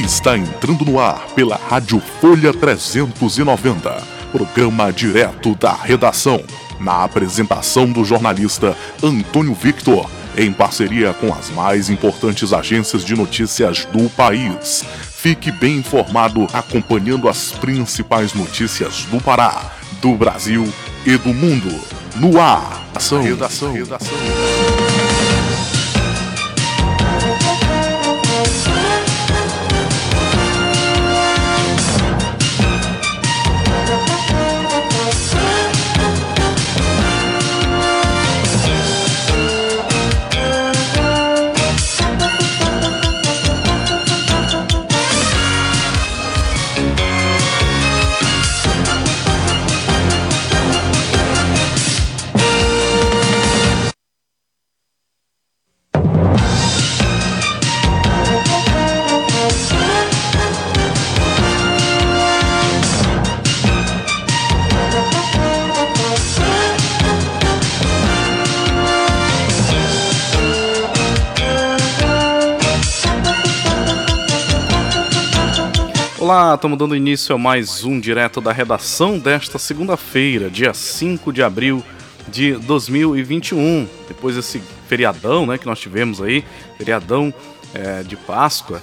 está entrando no ar pela Rádio Folha 390, programa direto da redação, na apresentação do jornalista Antônio Victor, em parceria com as mais importantes agências de notícias do país. Fique bem informado acompanhando as principais notícias do Pará, do Brasil e do mundo. No ar, ação, redação. redação. Olá, estamos dando início a mais um direto da redação desta segunda-feira, dia 5 de abril de 2021. Depois desse feriadão né, que nós tivemos aí, feriadão é, de Páscoa.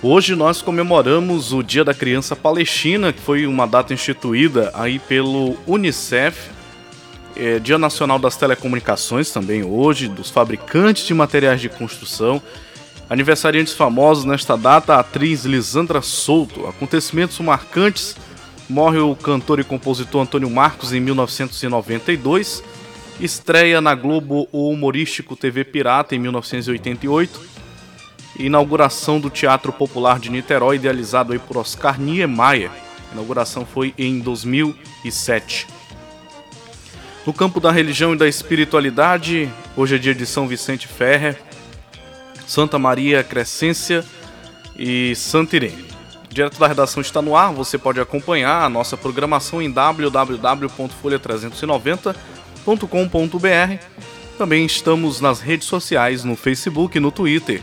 Hoje nós comemoramos o Dia da Criança Palestina, que foi uma data instituída aí pelo Unicef. É, Dia Nacional das Telecomunicações também hoje, dos fabricantes de materiais de construção Aniversariantes famosos nesta data, a atriz Lisandra Souto. Acontecimentos marcantes: morre o cantor e compositor Antônio Marcos em 1992. Estreia na Globo o humorístico TV Pirata em 1988. Inauguração do Teatro Popular de Niterói, idealizado aí por Oscar Niemeyer. A inauguração foi em 2007. No campo da religião e da espiritualidade, hoje é dia de São Vicente Ferrer, Santa Maria Crescência e Santa Irene. Direto da redação está no ar, você pode acompanhar a nossa programação em www.folha390.com.br. Também estamos nas redes sociais, no Facebook e no Twitter,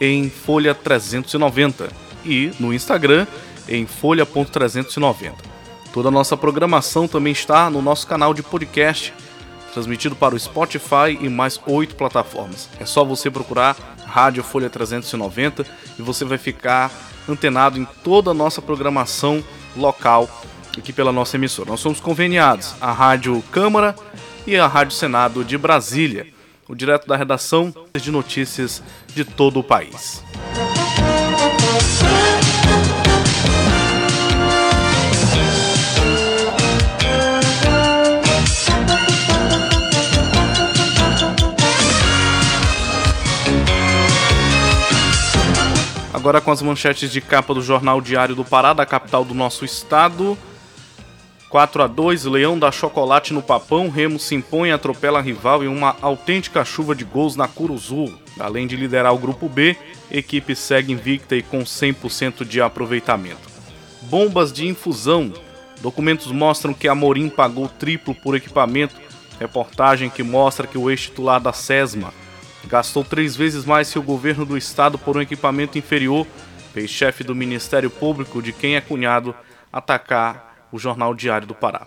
em Folha 390 e no Instagram, em folha.390. Toda a nossa programação também está no nosso canal de podcast, transmitido para o Spotify e mais oito plataformas. É só você procurar Rádio Folha 390 e você vai ficar antenado em toda a nossa programação local aqui pela nossa emissora. Nós somos conveniados à Rádio Câmara e à Rádio Senado de Brasília, o direto da redação de notícias de todo o país. Agora com as manchetes de capa do Jornal Diário do Pará, da capital do nosso estado. 4 a 2 Leão dá chocolate no papão, Remo se impõe atropela rival em uma autêntica chuva de gols na Curuzu. Além de liderar o grupo B, equipe segue invicta e com 100% de aproveitamento. Bombas de infusão. Documentos mostram que Amorim pagou triplo por equipamento. Reportagem que mostra que o ex-titular da SESMA gastou três vezes mais que o governo do estado por um equipamento inferior, fez chefe do Ministério Público de quem é cunhado atacar o Jornal Diário do Pará.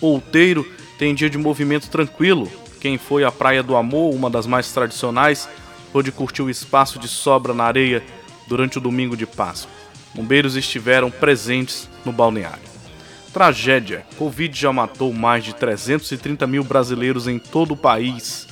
Outeiro tem dia de movimento tranquilo. Quem foi à Praia do Amor, uma das mais tradicionais, pôde curtir o espaço de sobra na areia durante o domingo de Páscoa. Bombeiros estiveram presentes no balneário. Tragédia: Covid já matou mais de 330 mil brasileiros em todo o país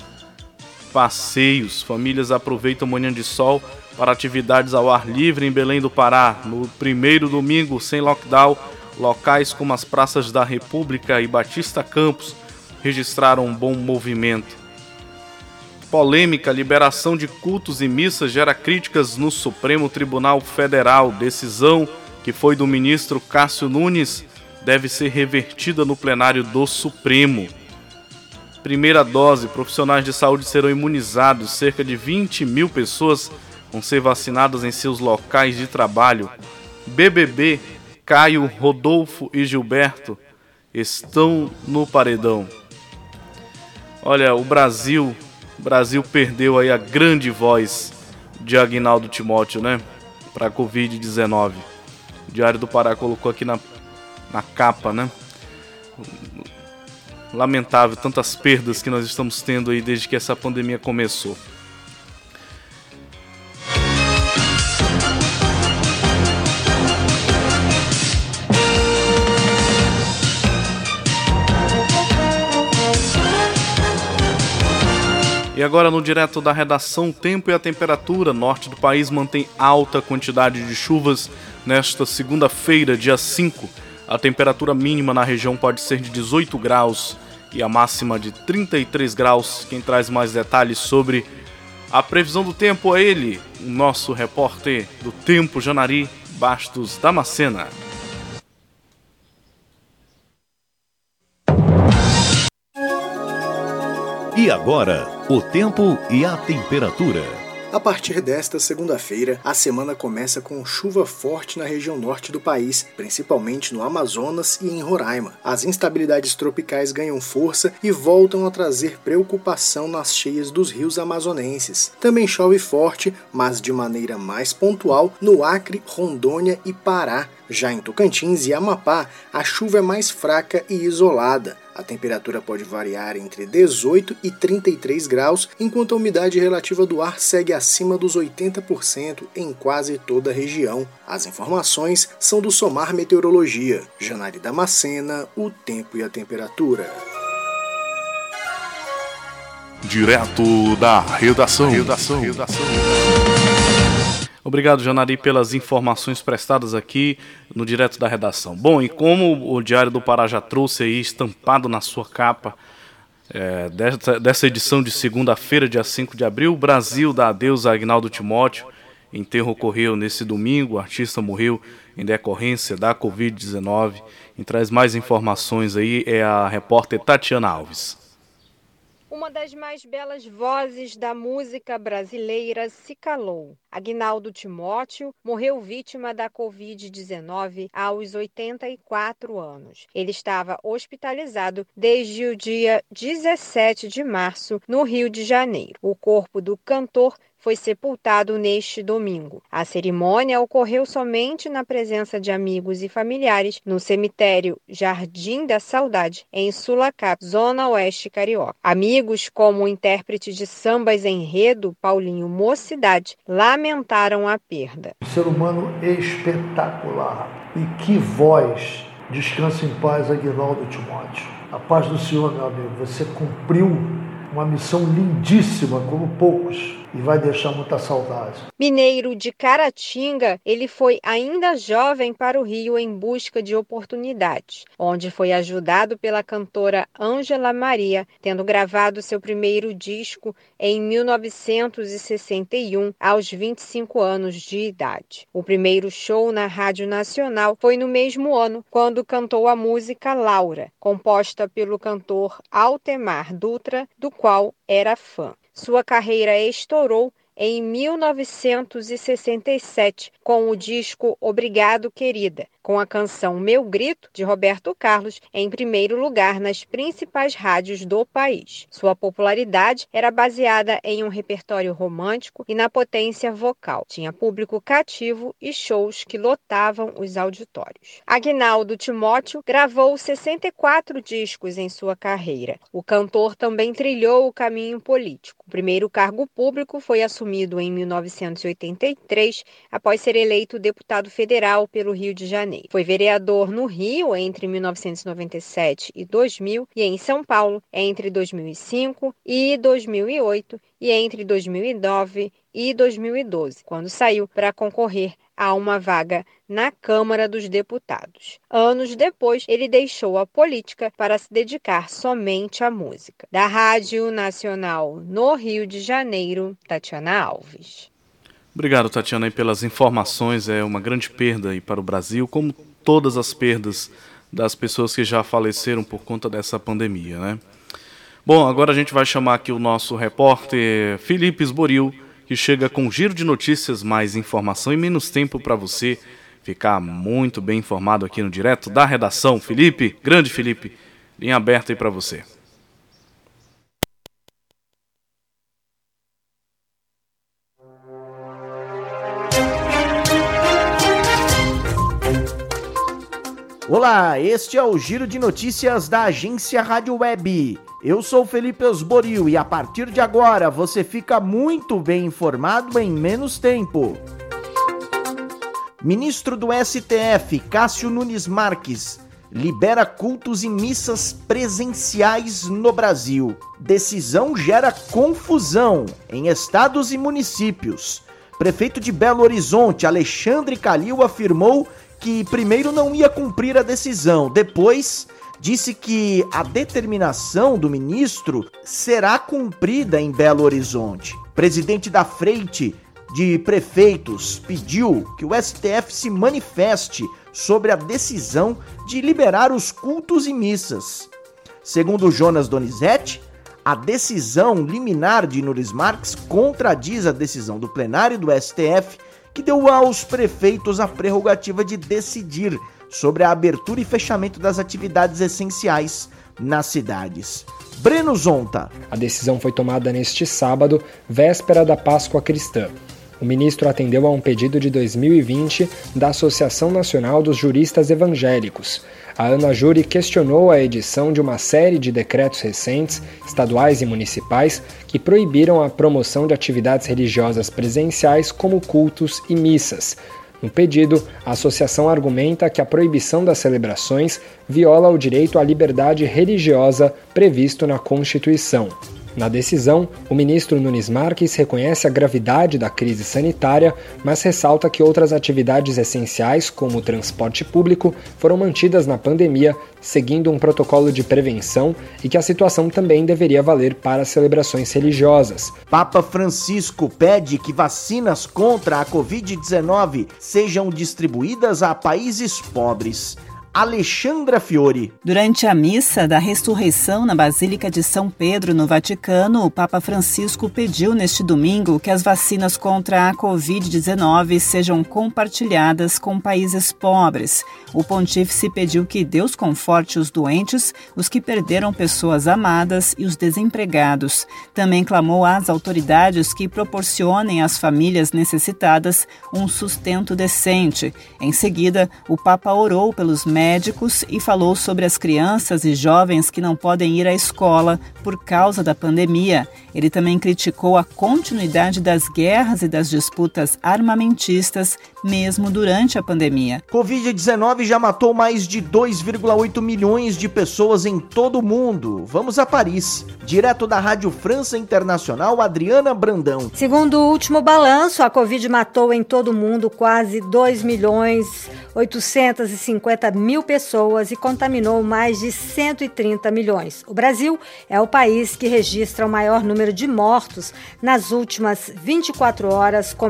passeios. Famílias aproveitam manhã de sol para atividades ao ar livre em Belém do Pará. No primeiro domingo sem lockdown, locais como as praças da República e Batista Campos registraram um bom movimento. Polêmica: liberação de cultos e missas gera críticas no Supremo Tribunal Federal. Decisão que foi do ministro Cássio Nunes deve ser revertida no plenário do Supremo. Primeira dose, profissionais de saúde serão imunizados. Cerca de 20 mil pessoas vão ser vacinadas em seus locais de trabalho. BBB, Caio, Rodolfo e Gilberto estão no paredão. Olha, o Brasil, o Brasil perdeu aí a grande voz de Agnaldo Timóteo, né? para a Covid-19. O Diário do Pará colocou aqui na, na capa, né? Lamentável tantas perdas que nós estamos tendo aí desde que essa pandemia começou. E agora no direto da redação, tempo e a temperatura. Norte do país mantém alta quantidade de chuvas nesta segunda-feira, dia 5. A temperatura mínima na região pode ser de 18 graus e a máxima de 33 graus. Quem traz mais detalhes sobre a previsão do tempo é ele, o nosso repórter do Tempo Janari, Bastos Damascena. E agora, o tempo e a temperatura. A partir desta segunda-feira, a semana começa com chuva forte na região norte do país, principalmente no Amazonas e em Roraima. As instabilidades tropicais ganham força e voltam a trazer preocupação nas cheias dos rios amazonenses. Também chove forte, mas de maneira mais pontual, no Acre, Rondônia e Pará. Já em Tocantins e Amapá, a chuva é mais fraca e isolada. A temperatura pode variar entre 18 e 33 graus, enquanto a umidade relativa do ar segue acima dos 80% em quase toda a região. As informações são do Somar Meteorologia. Janari Damascena, o tempo e a temperatura. Direto da redação. redação. redação. Obrigado, Janari, pelas informações prestadas aqui no Direto da Redação. Bom, e como o Diário do Pará já trouxe aí estampado na sua capa é, dessa, dessa edição de segunda-feira, dia 5 de abril, o Brasil dá adeus a Agnaldo Timóteo. Enterro ocorreu nesse domingo, o artista morreu em decorrência da Covid-19. Quem traz mais informações aí é a repórter Tatiana Alves. Uma das mais belas vozes da música brasileira se calou. Agnaldo Timóteo morreu vítima da Covid-19 aos 84 anos. Ele estava hospitalizado desde o dia 17 de março, no Rio de Janeiro. O corpo do cantor foi sepultado neste domingo. A cerimônia ocorreu somente na presença de amigos e familiares no cemitério Jardim da Saudade, em Sulacap, zona oeste carioca. Amigos como o intérprete de sambas enredo Paulinho Mocidade lamentaram a perda. Um ser humano espetacular. E que voz! Descanse em paz, Aguinaldo Timóteo. A paz do Senhor, meu amigo. Você cumpriu uma missão lindíssima, como poucos e vai deixar muita saudade. Mineiro de Caratinga, ele foi ainda jovem para o Rio em busca de oportunidades, onde foi ajudado pela cantora Ângela Maria, tendo gravado seu primeiro disco em 1961, aos 25 anos de idade. O primeiro show na Rádio Nacional foi no mesmo ano, quando cantou a música Laura, composta pelo cantor Altemar Dutra, do qual era fã. Sua carreira estourou em 1967 com o disco Obrigado Querida, com a canção Meu Grito, de Roberto Carlos, em primeiro lugar nas principais rádios do país. Sua popularidade era baseada em um repertório romântico e na potência vocal. Tinha público cativo e shows que lotavam os auditórios. Agnaldo Timóteo gravou 64 discos em sua carreira. O cantor também trilhou o caminho político. O primeiro cargo público foi assumido em 1983, após ser eleito deputado federal pelo Rio de Janeiro. Janeiro. Foi vereador no Rio entre 1997 e 2000 e em São Paulo entre 2005 e 2008 e entre 2009 e 2012, quando saiu para concorrer a uma vaga na Câmara dos Deputados. Anos depois, ele deixou a política para se dedicar somente à música. Da Rádio Nacional no Rio de Janeiro, Tatiana Alves. Obrigado, Tatiana, pelas informações. É uma grande perda para o Brasil, como todas as perdas das pessoas que já faleceram por conta dessa pandemia, né? Bom, agora a gente vai chamar aqui o nosso repórter Felipe Esboril, que chega com um giro de notícias, mais informação e menos tempo para você ficar muito bem informado aqui no direto da redação. Felipe, grande Felipe, linha aberta aí para você. Olá, este é o Giro de Notícias da agência Rádio Web. Eu sou Felipe Osborio e a partir de agora você fica muito bem informado em menos tempo. Ministro do STF, Cássio Nunes Marques, libera cultos e missas presenciais no Brasil. Decisão gera confusão em estados e municípios. Prefeito de Belo Horizonte, Alexandre Calil, afirmou que primeiro não ia cumprir a decisão, depois disse que a determinação do ministro será cumprida em Belo Horizonte. Presidente da Freite de Prefeitos pediu que o STF se manifeste sobre a decisão de liberar os cultos e missas. Segundo Jonas Donizete, a decisão liminar de Nunes Marques contradiz a decisão do plenário do STF que deu aos prefeitos a prerrogativa de decidir sobre a abertura e fechamento das atividades essenciais nas cidades. Breno Zonta. A decisão foi tomada neste sábado, véspera da Páscoa Cristã. O ministro atendeu a um pedido de 2020 da Associação Nacional dos Juristas Evangélicos. A Ana Júri questionou a edição de uma série de decretos recentes, estaduais e municipais, que proibiram a promoção de atividades religiosas presenciais como cultos e missas. No pedido, a associação argumenta que a proibição das celebrações viola o direito à liberdade religiosa previsto na Constituição. Na decisão, o ministro Nunes Marques reconhece a gravidade da crise sanitária, mas ressalta que outras atividades essenciais, como o transporte público, foram mantidas na pandemia, seguindo um protocolo de prevenção e que a situação também deveria valer para celebrações religiosas. Papa Francisco pede que vacinas contra a Covid-19 sejam distribuídas a países pobres. Alexandra Fiore. Durante a missa da ressurreição na Basílica de São Pedro, no Vaticano, o Papa Francisco pediu neste domingo que as vacinas contra a Covid-19 sejam compartilhadas com países pobres. O pontífice pediu que Deus conforte os doentes, os que perderam pessoas amadas e os desempregados. Também clamou às autoridades que proporcionem às famílias necessitadas um sustento decente. Em seguida, o Papa orou pelos médicos médicos e falou sobre as crianças e jovens que não podem ir à escola por causa da pandemia. Ele também criticou a continuidade das guerras e das disputas armamentistas, mesmo durante a pandemia. Covid-19 já matou mais de 2,8 milhões de pessoas em todo o mundo. Vamos a Paris. Direto da Rádio França Internacional, Adriana Brandão. Segundo o último balanço, a Covid matou em todo o mundo quase 2 milhões 850 mil pessoas e contaminou mais de 130 milhões. O Brasil é o país que registra o maior número de mortos nas últimas 24 horas, com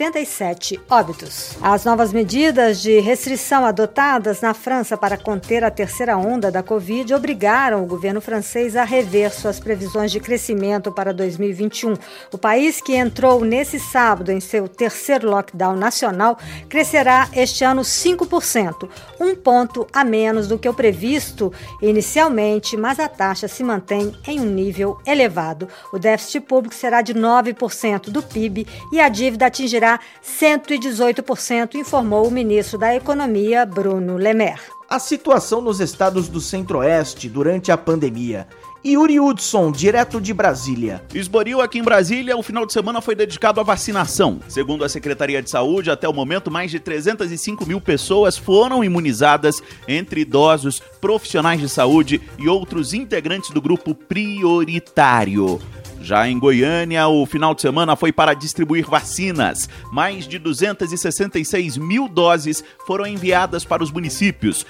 1.987 óbitos. As novas medidas de restrição adotadas na França para conter a terceira onda da Covid obrigaram o governo francês a rever suas previsões de crescimento para 2021. O país que entrou nesse sábado em seu terceiro lockdown nacional crescerá este ano 5%, um ponto a menos do que o previsto inicialmente, mas a taxa se mantém em um nível elevado. O déficit público será de 9% do PIB e a dívida atingirá 118%, informou o ministro da Economia, Bruno Lemer. A situação nos estados do Centro-Oeste durante a pandemia Yuri Hudson, direto de Brasília. Esboril aqui em Brasília, o final de semana foi dedicado à vacinação. Segundo a Secretaria de Saúde, até o momento, mais de 305 mil pessoas foram imunizadas, entre idosos, profissionais de saúde e outros integrantes do grupo prioritário. Já em Goiânia, o final de semana foi para distribuir vacinas. Mais de 266 mil doses foram enviadas para os municípios.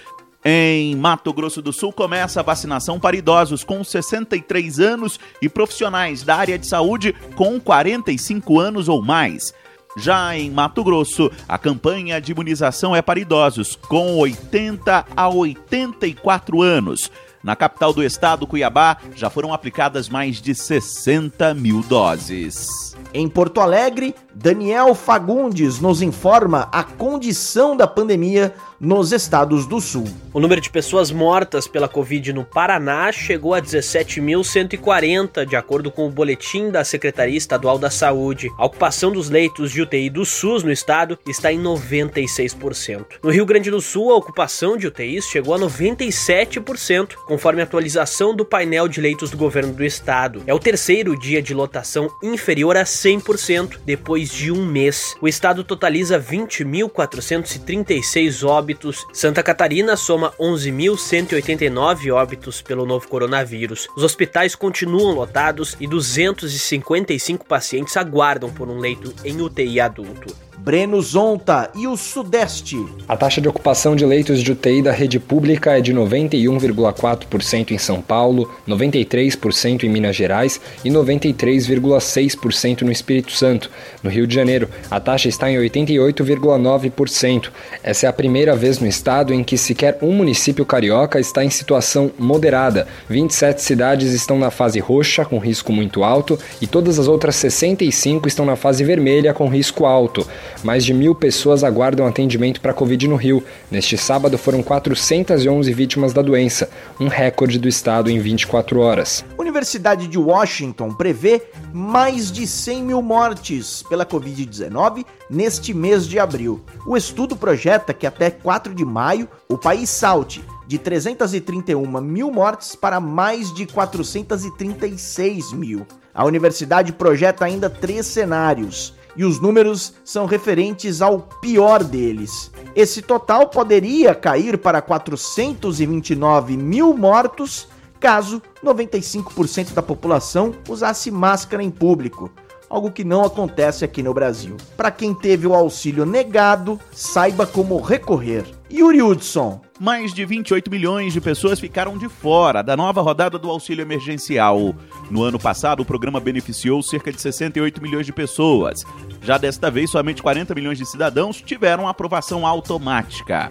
Em Mato Grosso do Sul começa a vacinação para idosos com 63 anos e profissionais da área de saúde com 45 anos ou mais. Já em Mato Grosso, a campanha de imunização é para idosos com 80 a 84 anos. Na capital do estado, Cuiabá, já foram aplicadas mais de 60 mil doses. Em Porto Alegre, Daniel Fagundes nos informa a condição da pandemia nos estados do sul. O número de pessoas mortas pela Covid no Paraná chegou a 17.140, de acordo com o boletim da Secretaria Estadual da Saúde. A ocupação dos leitos de UTI do SUS no estado está em 96%. No Rio Grande do Sul, a ocupação de UTIs chegou a 97%, conforme a atualização do painel de leitos do governo do estado. É o terceiro dia de lotação inferior a 100% depois de um mês. O estado totaliza 20.436 óbitos óbitos. Santa Catarina soma 11.189 óbitos pelo novo coronavírus. Os hospitais continuam lotados e 255 pacientes aguardam por um leito em UTI adulto. Breno Zonta e o Sudeste. A taxa de ocupação de leitos de UTI da rede pública é de 91,4% em São Paulo, 93% em Minas Gerais e 93,6% no Espírito Santo. No Rio de Janeiro, a taxa está em 88,9%. Essa é a primeira vez no estado em que sequer um município carioca está em situação moderada. 27 cidades estão na fase roxa, com risco muito alto, e todas as outras 65 estão na fase vermelha, com risco alto. Mais de mil pessoas aguardam atendimento para Covid no Rio. Neste sábado foram 411 vítimas da doença, um recorde do estado em 24 horas. Universidade de Washington prevê mais de 100 mil mortes pela Covid-19 neste mês de abril. O estudo projeta que até 4 de maio o país salte de 331 mil mortes para mais de 436 mil. A universidade projeta ainda três cenários e os números são referentes ao pior deles. Esse total poderia cair para 429 mil mortos caso 95% da população usasse máscara em público, algo que não acontece aqui no Brasil. Para quem teve o auxílio negado, saiba como recorrer. Yuri Hudson. Mais de 28 milhões de pessoas ficaram de fora da nova rodada do auxílio emergencial. No ano passado, o programa beneficiou cerca de 68 milhões de pessoas. Já desta vez, somente 40 milhões de cidadãos tiveram aprovação automática.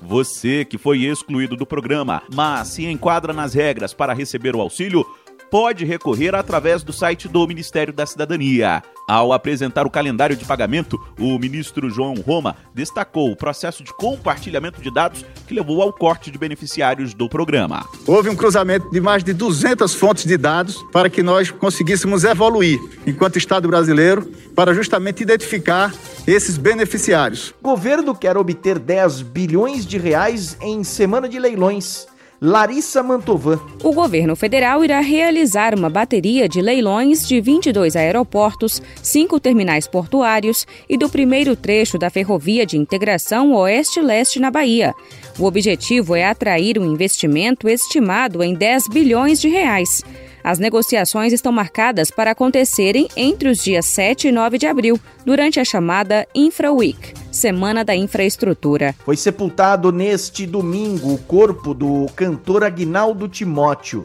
Você que foi excluído do programa, mas se enquadra nas regras para receber o auxílio, pode recorrer através do site do Ministério da Cidadania. Ao apresentar o calendário de pagamento, o ministro João Roma destacou o processo de compartilhamento de dados que levou ao corte de beneficiários do programa. Houve um cruzamento de mais de 200 fontes de dados para que nós conseguíssemos evoluir enquanto Estado brasileiro para justamente identificar esses beneficiários. O governo quer obter 10 bilhões de reais em semana de leilões. Larissa Mantovan. O governo federal irá realizar uma bateria de leilões de 22 aeroportos, cinco terminais portuários e do primeiro trecho da ferrovia de integração Oeste-Leste na Bahia. O objetivo é atrair um investimento estimado em 10 bilhões de reais. As negociações estão marcadas para acontecerem entre os dias 7 e 9 de abril, durante a chamada Infra Week, Semana da Infraestrutura. Foi sepultado neste domingo o corpo do cantor Agnaldo Timóteo.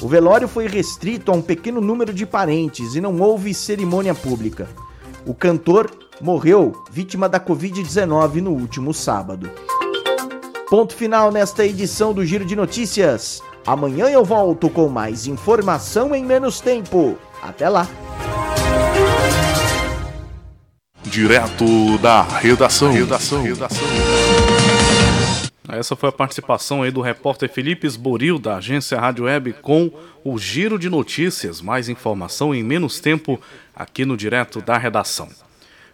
O velório foi restrito a um pequeno número de parentes e não houve cerimônia pública. O cantor morreu vítima da Covid-19 no último sábado. Ponto final nesta edição do Giro de Notícias. Amanhã eu volto com mais informação em menos tempo. Até lá! Direto da redação. redação. redação. Essa foi a participação aí do repórter Felipe Esboril, da agência Rádio Web, com o Giro de Notícias. Mais informação em menos tempo aqui no Direto da Redação.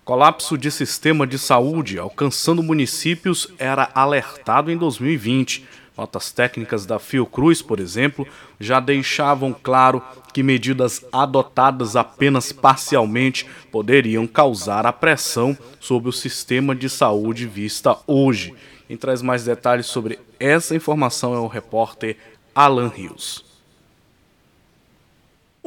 Colapso de sistema de saúde alcançando municípios era alertado em 2020. Notas técnicas da Fiocruz, por exemplo, já deixavam claro que medidas adotadas apenas parcialmente poderiam causar a pressão sobre o sistema de saúde vista hoje. Quem traz mais detalhes sobre essa informação é o repórter Alan Rios.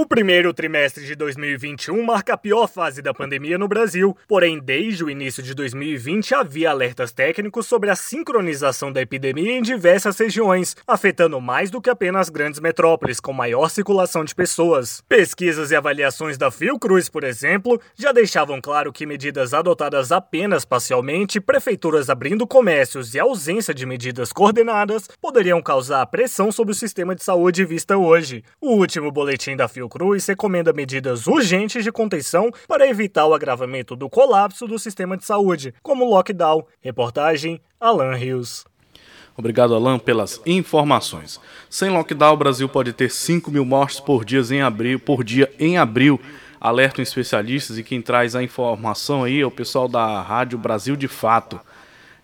O primeiro trimestre de 2021 marca a pior fase da pandemia no Brasil, porém, desde o início de 2020 havia alertas técnicos sobre a sincronização da epidemia em diversas regiões, afetando mais do que apenas grandes metrópoles com maior circulação de pessoas. Pesquisas e avaliações da Fiocruz, por exemplo, já deixavam claro que medidas adotadas apenas parcialmente, prefeituras abrindo comércios e ausência de medidas coordenadas poderiam causar pressão sobre o sistema de saúde vista hoje. O último boletim da Fiocruz Cruz recomenda medidas urgentes de contenção para evitar o agravamento do colapso do sistema de saúde, como lockdown. Reportagem Alan Rios. Obrigado, Alan, pelas informações. Sem lockdown, o Brasil pode ter 5 mil mortes por dia em abril, por dia em abril alertam especialistas e quem traz a informação aí é o pessoal da Rádio Brasil de Fato,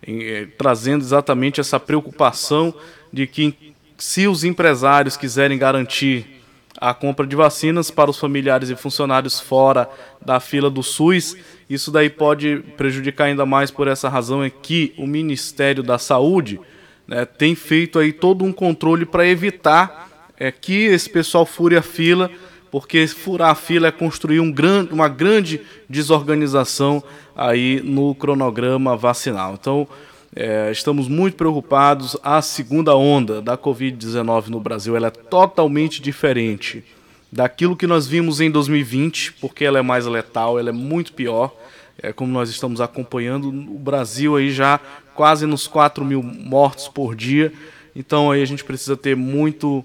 em, eh, trazendo exatamente essa preocupação de que se os empresários quiserem garantir a compra de vacinas para os familiares e funcionários fora da fila do SUS, isso daí pode prejudicar ainda mais por essa razão é que o Ministério da Saúde né, tem feito aí todo um controle para evitar é, que esse pessoal fure a fila, porque furar a fila é construir um gran, uma grande desorganização aí no cronograma vacinal. Então, é, estamos muito preocupados. A segunda onda da Covid-19 no Brasil ela é totalmente diferente daquilo que nós vimos em 2020, porque ela é mais letal, ela é muito pior. É, como nós estamos acompanhando, o Brasil aí já quase nos 4 mil mortos por dia. Então aí a gente precisa ter muito,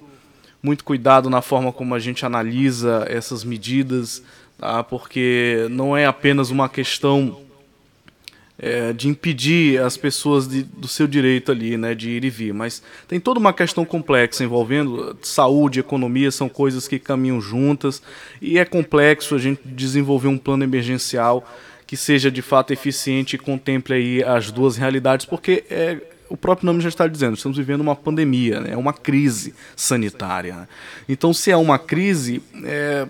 muito cuidado na forma como a gente analisa essas medidas, tá? porque não é apenas uma questão é, de impedir as pessoas de, do seu direito ali, né, de ir e vir, mas tem toda uma questão complexa envolvendo saúde, economia, são coisas que caminham juntas e é complexo a gente desenvolver um plano emergencial que seja de fato eficiente e contemple aí as duas realidades, porque é, o próprio nome já está dizendo, estamos vivendo uma pandemia, né? é uma crise sanitária. Então, se é uma crise, é,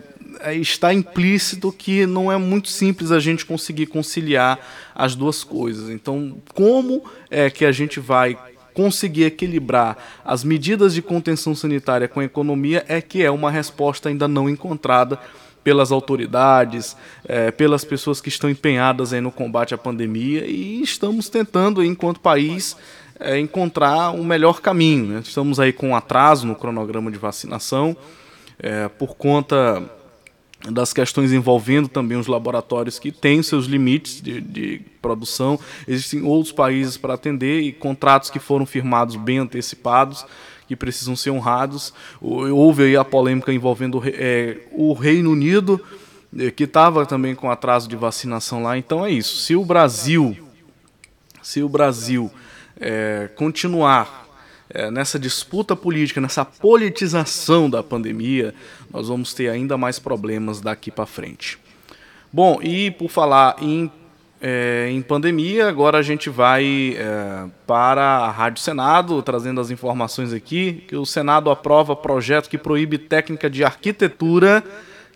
está implícito que não é muito simples a gente conseguir conciliar as duas coisas. Então, como é que a gente vai conseguir equilibrar as medidas de contenção sanitária com a economia é que é uma resposta ainda não encontrada pelas autoridades, é, pelas pessoas que estão empenhadas no combate à pandemia e estamos tentando, enquanto país, é, encontrar um melhor caminho. Né? Estamos aí com um atraso no cronograma de vacinação é, por conta das questões envolvendo também os laboratórios que têm seus limites de, de produção. Existem outros países para atender e contratos que foram firmados bem antecipados que precisam ser honrados. Houve aí a polêmica envolvendo é, o Reino Unido, é, que estava também com atraso de vacinação lá. Então é isso. Se o Brasil, se o Brasil é, continuar é, nessa disputa política, nessa politização da pandemia, nós vamos ter ainda mais problemas daqui para frente. Bom, e por falar em é, em pandemia. Agora a gente vai é, para a Rádio Senado, trazendo as informações aqui, que o Senado aprova projeto que proíbe técnica de arquitetura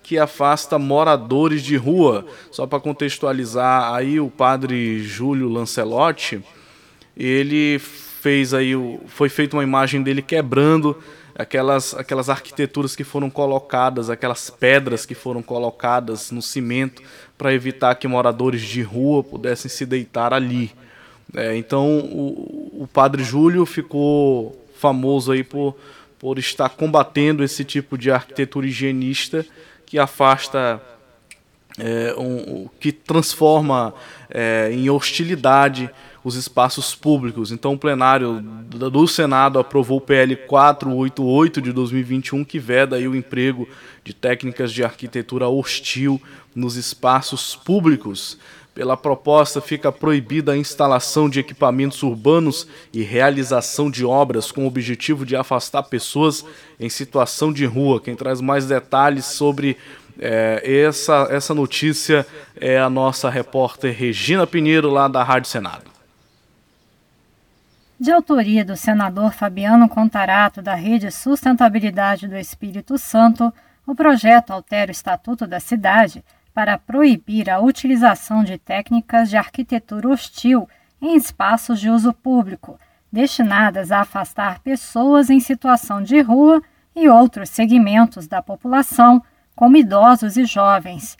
que afasta moradores de rua. Só para contextualizar, aí o padre Júlio Lancelotti, ele fez aí, foi feita uma imagem dele quebrando aquelas, aquelas arquiteturas que foram colocadas, aquelas pedras que foram colocadas no cimento para evitar que moradores de rua pudessem se deitar ali. É, então o, o padre Júlio ficou famoso aí por, por estar combatendo esse tipo de arquitetura higienista que afasta, é, um, que transforma é, em hostilidade os espaços públicos. Então, o plenário do Senado aprovou o PL 488 de 2021, que veda aí o emprego de técnicas de arquitetura hostil nos espaços públicos. Pela proposta, fica proibida a instalação de equipamentos urbanos e realização de obras com o objetivo de afastar pessoas em situação de rua. Quem traz mais detalhes sobre é, essa, essa notícia é a nossa repórter Regina Pinheiro, lá da Rádio Senado. De autoria do senador Fabiano Contarato, da Rede Sustentabilidade do Espírito Santo, o projeto altera o Estatuto da Cidade para proibir a utilização de técnicas de arquitetura hostil em espaços de uso público, destinadas a afastar pessoas em situação de rua e outros segmentos da população, como idosos e jovens.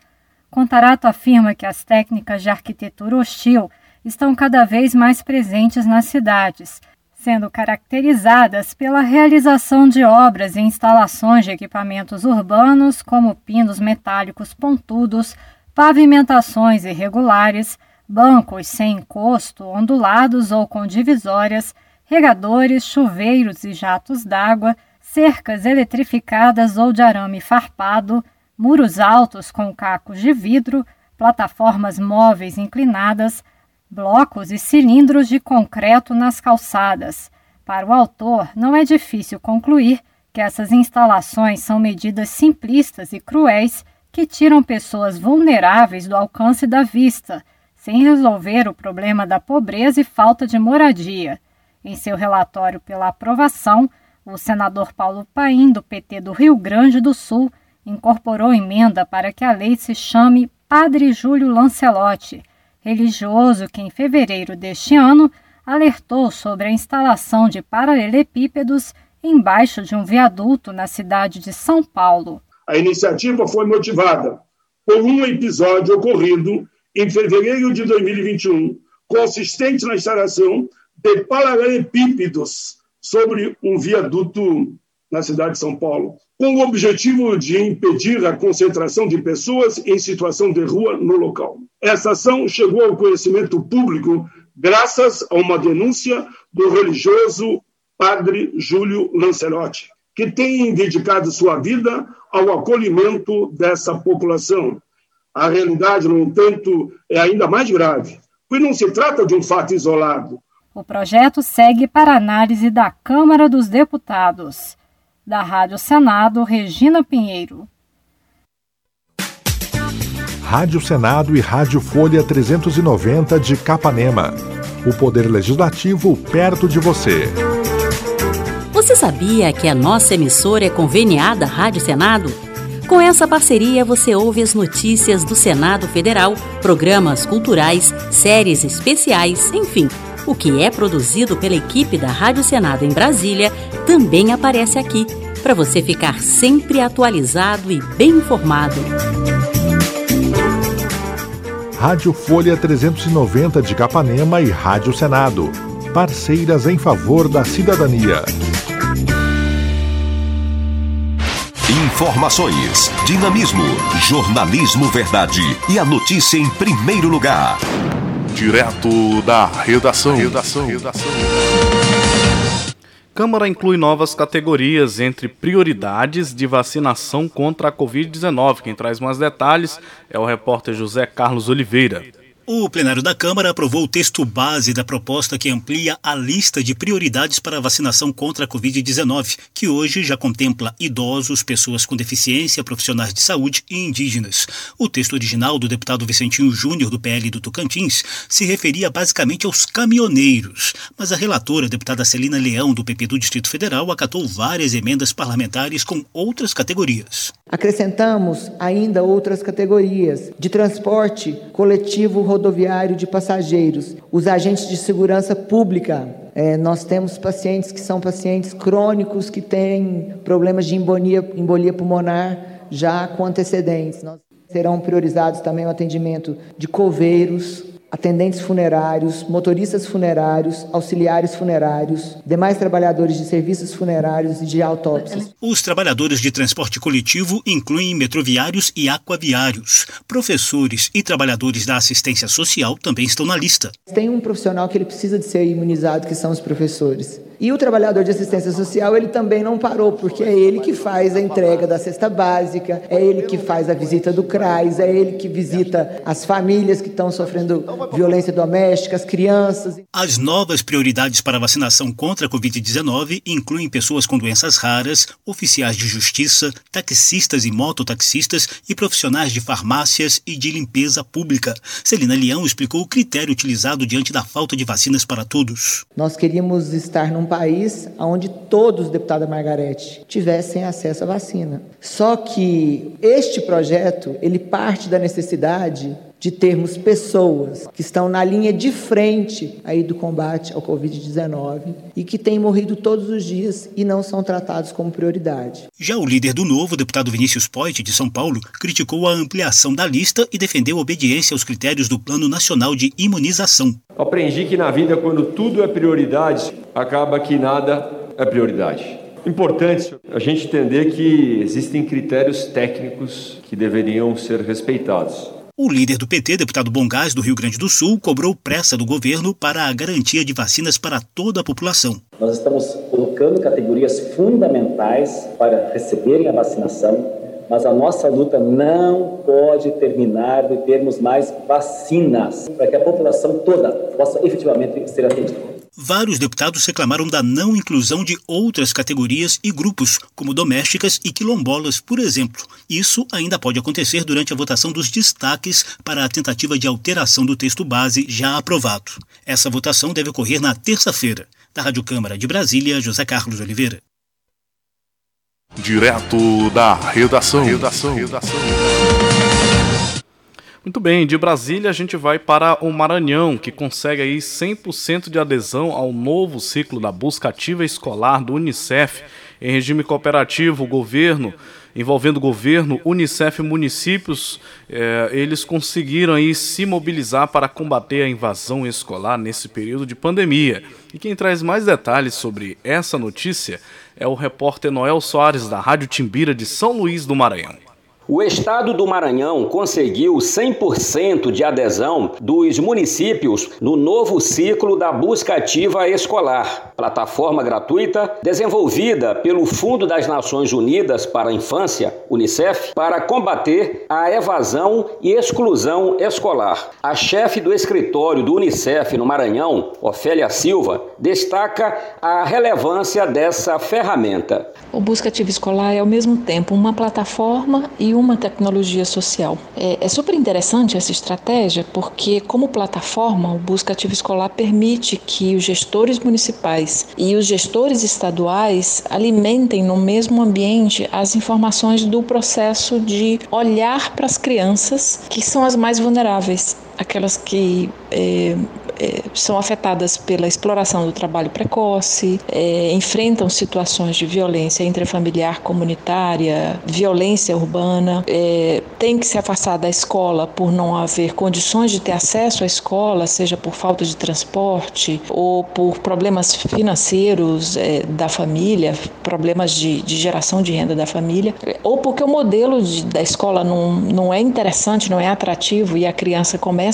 Contarato afirma que as técnicas de arquitetura hostil estão cada vez mais presentes nas cidades, sendo caracterizadas pela realização de obras e instalações de equipamentos urbanos, como pinos metálicos pontudos, pavimentações irregulares, bancos sem encosto, ondulados ou com divisórias, regadores, chuveiros e jatos d'água, cercas eletrificadas ou de arame farpado, muros altos com cacos de vidro, plataformas móveis inclinadas, blocos e cilindros de concreto nas calçadas. Para o autor, não é difícil concluir que essas instalações são medidas simplistas e cruéis que tiram pessoas vulneráveis do alcance da vista, sem resolver o problema da pobreza e falta de moradia. Em seu relatório pela aprovação, o senador Paulo Paim, do PT do Rio Grande do Sul, incorporou emenda para que a lei se chame Padre Júlio Lancelotti, religioso que em fevereiro deste ano alertou sobre a instalação de paralelepípedos embaixo de um viaduto na cidade de São Paulo. A iniciativa foi motivada por um episódio ocorrido em fevereiro de 2021, consistente na instalação de paralelepípedos sobre um viaduto na cidade de São Paulo, com o objetivo de impedir a concentração de pessoas em situação de rua no local. Essa ação chegou ao conhecimento público graças a uma denúncia do religioso Padre Júlio Lancelotti, que tem dedicado sua vida ao acolhimento dessa população. A realidade, no entanto, é ainda mais grave, pois não se trata de um fato isolado. O projeto segue para análise da Câmara dos Deputados. Da Rádio Senado, Regina Pinheiro. Rádio Senado e Rádio Folha 390 de Capanema. O Poder Legislativo perto de você. Você sabia que a nossa emissora é conveniada à Rádio Senado? Com essa parceria, você ouve as notícias do Senado Federal, programas culturais, séries especiais, enfim. O que é produzido pela equipe da Rádio Senado em Brasília também aparece aqui, para você ficar sempre atualizado e bem informado. Rádio Folha 390 de Capanema e Rádio Senado. Parceiras em favor da cidadania. Informações, dinamismo, jornalismo verdade e a notícia em primeiro lugar. Direto da redação. redação. redação. Câmara inclui novas categorias entre prioridades de vacinação contra a Covid-19. Quem traz mais detalhes é o repórter José Carlos Oliveira. O plenário da Câmara aprovou o texto base da proposta que amplia a lista de prioridades para a vacinação contra a Covid-19, que hoje já contempla idosos, pessoas com deficiência, profissionais de saúde e indígenas. O texto original do deputado Vicentinho Júnior, do PL do Tocantins, se referia basicamente aos caminhoneiros, mas a relatora, a deputada Celina Leão, do PP do Distrito Federal, acatou várias emendas parlamentares com outras categorias. Acrescentamos ainda outras categorias de transporte coletivo rodoviário de passageiros, os agentes de segurança pública. É, nós temos pacientes que são pacientes crônicos que têm problemas de embolia, embolia pulmonar já com antecedentes. Nós serão priorizados também o atendimento de coveiros, atendentes funerários, motoristas funerários, auxiliares funerários, demais trabalhadores de serviços funerários e de autópsias. Os trabalhadores de transporte coletivo incluem metroviários e aquaviários. Professores e trabalhadores da assistência social também estão na lista. Tem um profissional que ele precisa de ser imunizado, que são os professores. E o trabalhador de assistência social, ele também não parou, porque é ele que faz a entrega da cesta básica, é ele que faz a visita do CRAS, é ele que visita as famílias que estão sofrendo violência doméstica, as crianças. As novas prioridades para a vacinação contra a Covid-19 incluem pessoas com doenças raras, oficiais de justiça, taxistas e mototaxistas e profissionais de farmácias e de limpeza pública. Celina Leão explicou o critério utilizado diante da falta de vacinas para todos. Nós queríamos estar num país onde todos, deputada Margarete, tivessem acesso à vacina. Só que este projeto, ele parte da necessidade de termos pessoas que estão na linha de frente aí do combate ao Covid-19 e que têm morrido todos os dias e não são tratados como prioridade. Já o líder do Novo, deputado Vinícius Poit, de São Paulo, criticou a ampliação da lista e defendeu obediência aos critérios do Plano Nacional de Imunização. Aprendi que na vida, quando tudo é prioridade, acaba que nada é prioridade. Importante a gente entender que existem critérios técnicos que deveriam ser respeitados. O líder do PT, deputado Bongás, do Rio Grande do Sul, cobrou pressa do governo para a garantia de vacinas para toda a população. Nós estamos colocando categorias fundamentais para receberem a vacinação, mas a nossa luta não pode terminar de termos mais vacinas para que a população toda possa efetivamente ser atendida vários deputados reclamaram da não inclusão de outras categorias e grupos, como domésticas e quilombolas, por exemplo. Isso ainda pode acontecer durante a votação dos destaques para a tentativa de alteração do texto base já aprovado. Essa votação deve ocorrer na terça-feira. Da Rádio Câmara de Brasília, José Carlos Oliveira. Direto da redação. redação. redação. Muito bem, de Brasília a gente vai para o Maranhão, que consegue aí 100% de adesão ao novo ciclo da busca ativa escolar do Unicef em regime cooperativo, governo, envolvendo governo, Unicef e municípios, eh, eles conseguiram aí se mobilizar para combater a invasão escolar nesse período de pandemia. E quem traz mais detalhes sobre essa notícia é o repórter Noel Soares, da Rádio Timbira de São Luís do Maranhão. O estado do Maranhão conseguiu 100% de adesão dos municípios no novo ciclo da busca ativa escolar, plataforma gratuita desenvolvida pelo Fundo das Nações Unidas para a Infância, UNICEF, para combater a evasão e exclusão escolar. A chefe do escritório do UNICEF no Maranhão, Ofélia Silva, destaca a relevância dessa ferramenta. O busca ativa escolar é ao mesmo tempo uma plataforma e uma tecnologia social. É, é, super interessante essa estratégia porque, como plataforma, o Busca Ativo Escolar permite que os gestores municipais e os gestores estaduais alimentem no mesmo ambiente as informações do processo de olhar para as crianças que são as mais vulneráveis, aquelas que é, é, são afetadas pela exploração do trabalho precoce, é, enfrentam situações de violência intrafamiliar comunitária, violência urbana, é, têm que se afastar da escola por não haver condições de ter acesso à escola, seja por falta de transporte ou por problemas financeiros da família, problemas de, de, geração de renda da família, ou porque o modelo de, da escola não, não é interessante, não é atrativo e a criança começa,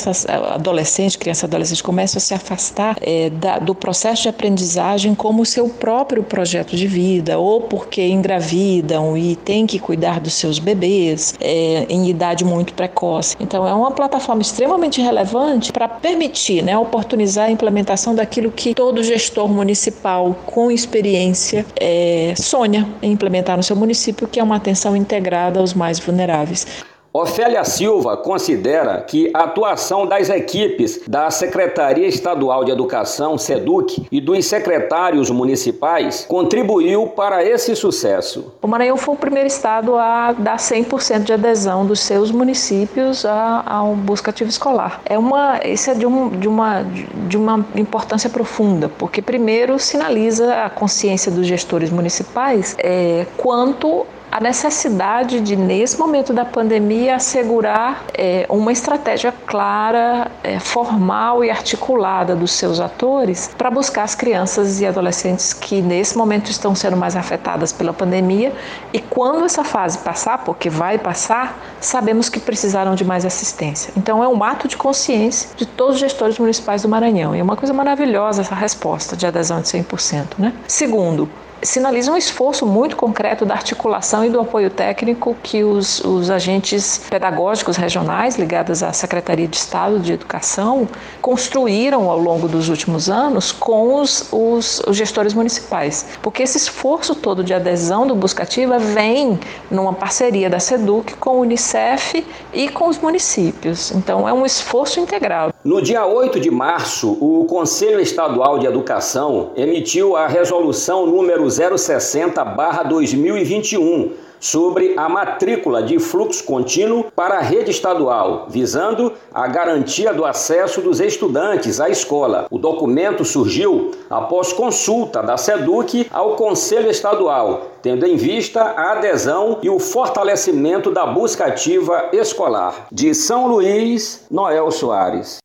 adolescente, criança adolescente começa a se afastar é, da, do processo de aprendizagem como seu próprio projeto de vida, ou porque engravidam e têm que cuidar dos seus bebês é, em idade muito precoce. Então, é uma plataforma extremamente relevante para permitir, né, oportunizar a implementação daquilo que todo gestor municipal com experiência é, sonha em implementar no seu município, que é uma atenção integrada aos mais vulneráveis. Ofélia Silva considera que a atuação das equipes da Secretaria Estadual de Educação, SEDUC, e dos secretários municipais contribuiu para esse sucesso. O Maranhão foi o primeiro estado a dar 100% de adesão dos seus municípios ao busca ativo escolar. É uma, isso é de, um, de, uma, de uma importância profunda, porque primeiro sinaliza a consciência dos gestores municipais é, quanto a necessidade de, nesse momento da pandemia, assegurar é, uma estratégia clara, é, formal e articulada dos seus atores para buscar as crianças e adolescentes que, nesse momento, estão sendo mais afetadas pela pandemia e, quando essa fase passar, porque vai passar, sabemos que precisarão de mais assistência. Então, é um ato de consciência de todos os gestores municipais do Maranhão. E é uma coisa maravilhosa essa resposta de adesão de 100%. Né? Segundo, sinaliza um esforço muito concreto da articulação e do apoio técnico que os, os agentes pedagógicos regionais ligados à Secretaria de Estado de Educação construíram ao longo dos últimos anos com os, os, os gestores municipais. Porque esse esforço todo de adesão do Buscativa vem numa parceria da SEDUC com o Unicef e com os municípios. Então é um esforço integral. No dia 8 de março, o Conselho Estadual de Educação emitiu a resolução número 060-2021 sobre a matrícula de fluxo contínuo para a rede estadual, visando a garantia do acesso dos estudantes à escola. O documento surgiu após consulta da SEDUC ao Conselho Estadual, tendo em vista a adesão e o fortalecimento da busca ativa escolar. De São Luís, Noel Soares.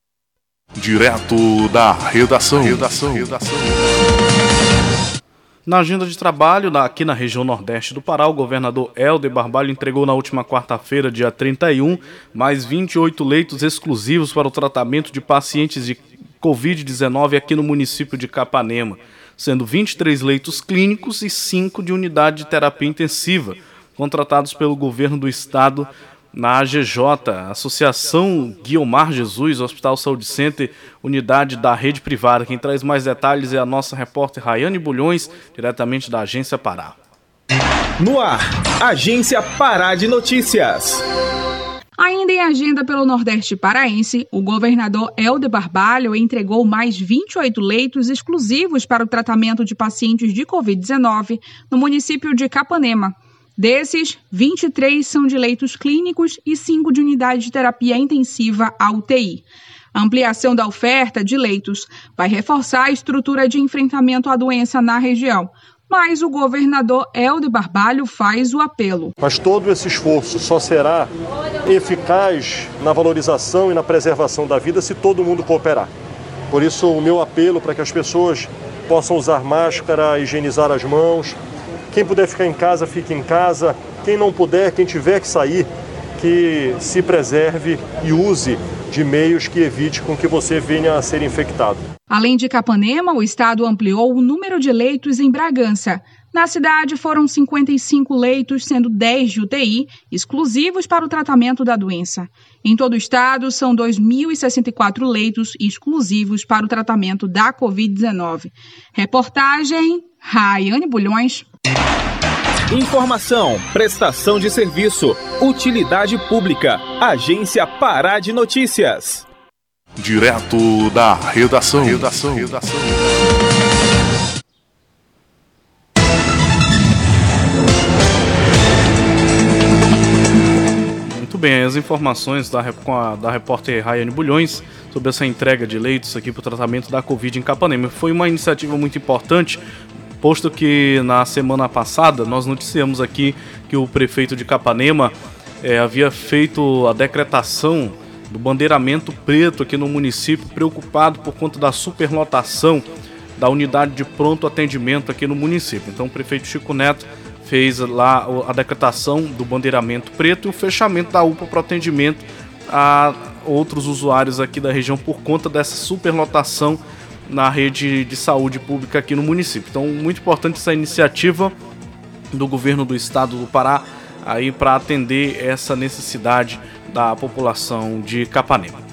Direto da redação. redação. redação. Na agenda de trabalho, aqui na região nordeste do Pará, o governador Helder Barbalho entregou na última quarta-feira, dia 31, mais 28 leitos exclusivos para o tratamento de pacientes de Covid-19 aqui no município de Capanema, sendo 23 leitos clínicos e 5 de unidade de terapia intensiva, contratados pelo governo do estado na AGJ, Associação Guiomar Jesus, Hospital Saúde Center, unidade da rede privada. Quem traz mais detalhes é a nossa repórter Rayane Bulhões, diretamente da Agência Pará. No ar, Agência Pará de Notícias. Ainda em agenda pelo Nordeste Paraense, o governador Helder Barbalho entregou mais 28 leitos exclusivos para o tratamento de pacientes de Covid-19 no município de Capanema. Desses, 23 são de leitos clínicos e 5 de unidade de terapia intensiva a UTI. A ampliação da oferta de leitos vai reforçar a estrutura de enfrentamento à doença na região. Mas o governador Helder Barbalho faz o apelo. Mas todo esse esforço só será eficaz na valorização e na preservação da vida se todo mundo cooperar. Por isso, o meu apelo para que as pessoas possam usar máscara, higienizar as mãos, quem puder ficar em casa, fique em casa. Quem não puder, quem tiver que sair, que se preserve e use de meios que evite com que você venha a ser infectado. Além de Capanema, o estado ampliou o número de leitos em Bragança. Na cidade foram 55 leitos, sendo 10 de UTI, exclusivos para o tratamento da doença. Em todo o estado, são 2.064 leitos exclusivos para o tratamento da Covid-19. Reportagem Raiane Bulhões. Informação, prestação de serviço, utilidade pública, Agência Pará de Notícias. Direto da redação. Redação. redação. Muito bem, as informações da, da repórter Rayane Bulhões sobre essa entrega de leitos aqui para o tratamento da Covid em Capanema. Foi uma iniciativa muito importante posto que na semana passada nós noticiamos aqui que o prefeito de Capanema é, havia feito a decretação do bandeiramento preto aqui no município, preocupado por conta da superlotação da unidade de pronto atendimento aqui no município. Então o prefeito Chico Neto fez lá a decretação do bandeiramento preto e o fechamento da UPA para atendimento a outros usuários aqui da região por conta dessa superlotação na rede de saúde pública aqui no município. Então, muito importante essa iniciativa do governo do estado do Pará aí para atender essa necessidade da população de Capanema.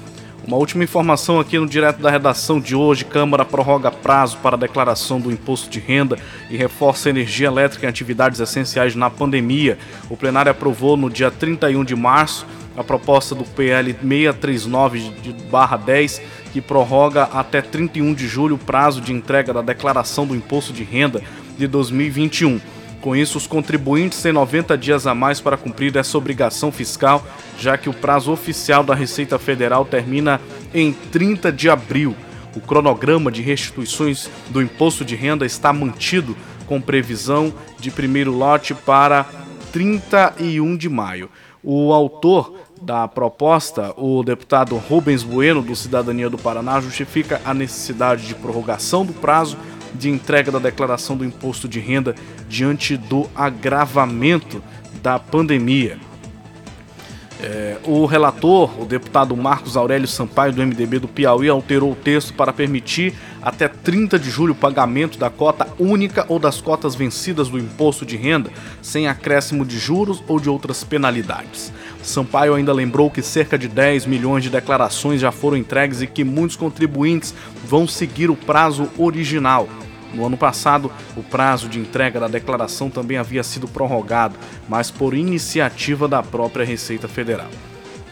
Uma última informação aqui no direto da redação de hoje: Câmara prorroga prazo para declaração do imposto de renda e reforça energia elétrica em atividades essenciais na pandemia. O plenário aprovou no dia 31 de março a proposta do PL 639-10 que prorroga até 31 de julho o prazo de entrega da declaração do imposto de renda de 2021. Com isso, os contribuintes têm 90 dias a mais para cumprir essa obrigação fiscal, já que o prazo oficial da Receita Federal termina em 30 de abril. O cronograma de restituições do imposto de renda está mantido, com previsão de primeiro lote para 31 de maio. O autor da proposta, o deputado Rubens Bueno, do Cidadania do Paraná, justifica a necessidade de prorrogação do prazo de entrega da declaração do imposto de renda diante do agravamento da pandemia. É, o relator, o deputado Marcos Aurélio Sampaio, do MDB do Piauí, alterou o texto para permitir até 30 de julho o pagamento da cota única ou das cotas vencidas do imposto de renda, sem acréscimo de juros ou de outras penalidades. Sampaio ainda lembrou que cerca de 10 milhões de declarações já foram entregues e que muitos contribuintes vão seguir o prazo original. No ano passado, o prazo de entrega da declaração também havia sido prorrogado, mas por iniciativa da própria Receita Federal.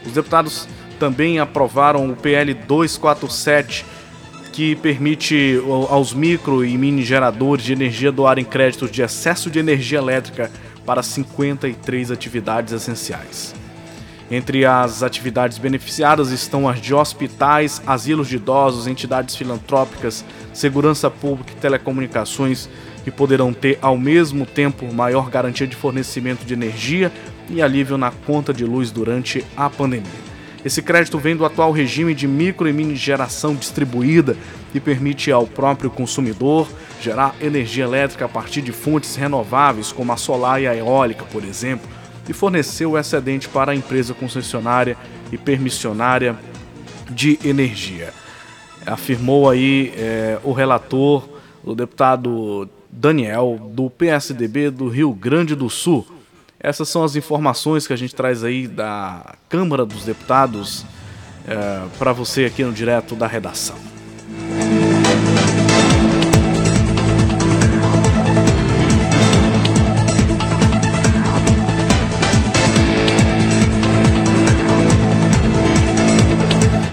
Os deputados também aprovaram o PL 247, que permite aos micro e mini geradores de energia doarem créditos de excesso de energia elétrica para 53 atividades essenciais. Entre as atividades beneficiadas estão as de hospitais, asilos de idosos, entidades filantrópicas, segurança pública e telecomunicações, que poderão ter ao mesmo tempo maior garantia de fornecimento de energia e alívio na conta de luz durante a pandemia. Esse crédito vem do atual regime de micro e mini geração distribuída, que permite ao próprio consumidor gerar energia elétrica a partir de fontes renováveis, como a solar e a eólica, por exemplo, e fornecer o excedente para a empresa concessionária e permissionária de energia. Afirmou aí é, o relator, o deputado Daniel, do PSDB do Rio Grande do Sul. Essas são as informações que a gente traz aí da Câmara dos Deputados é, para você aqui no Direto da Redação.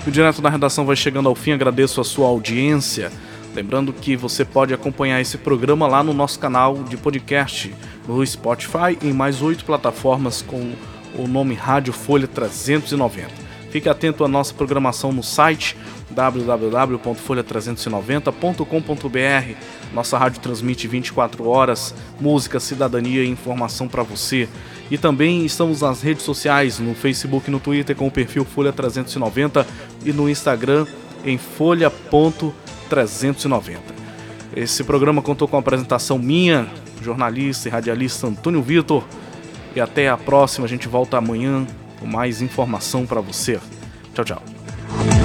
O Direto da Redação vai chegando ao fim, agradeço a sua audiência. Lembrando que você pode acompanhar esse programa lá no nosso canal de podcast, no Spotify, em mais oito plataformas com o nome Rádio Folha 390. Fique atento à nossa programação no site www.folha390.com.br. Nossa rádio transmite 24 horas música, cidadania e informação para você. E também estamos nas redes sociais, no Facebook e no Twitter com o perfil Folha 390 e no Instagram em folha.390. Esse programa contou com a apresentação minha, jornalista e radialista Antônio Vitor. E até a próxima, a gente volta amanhã mais informação para você. Tchau, tchau.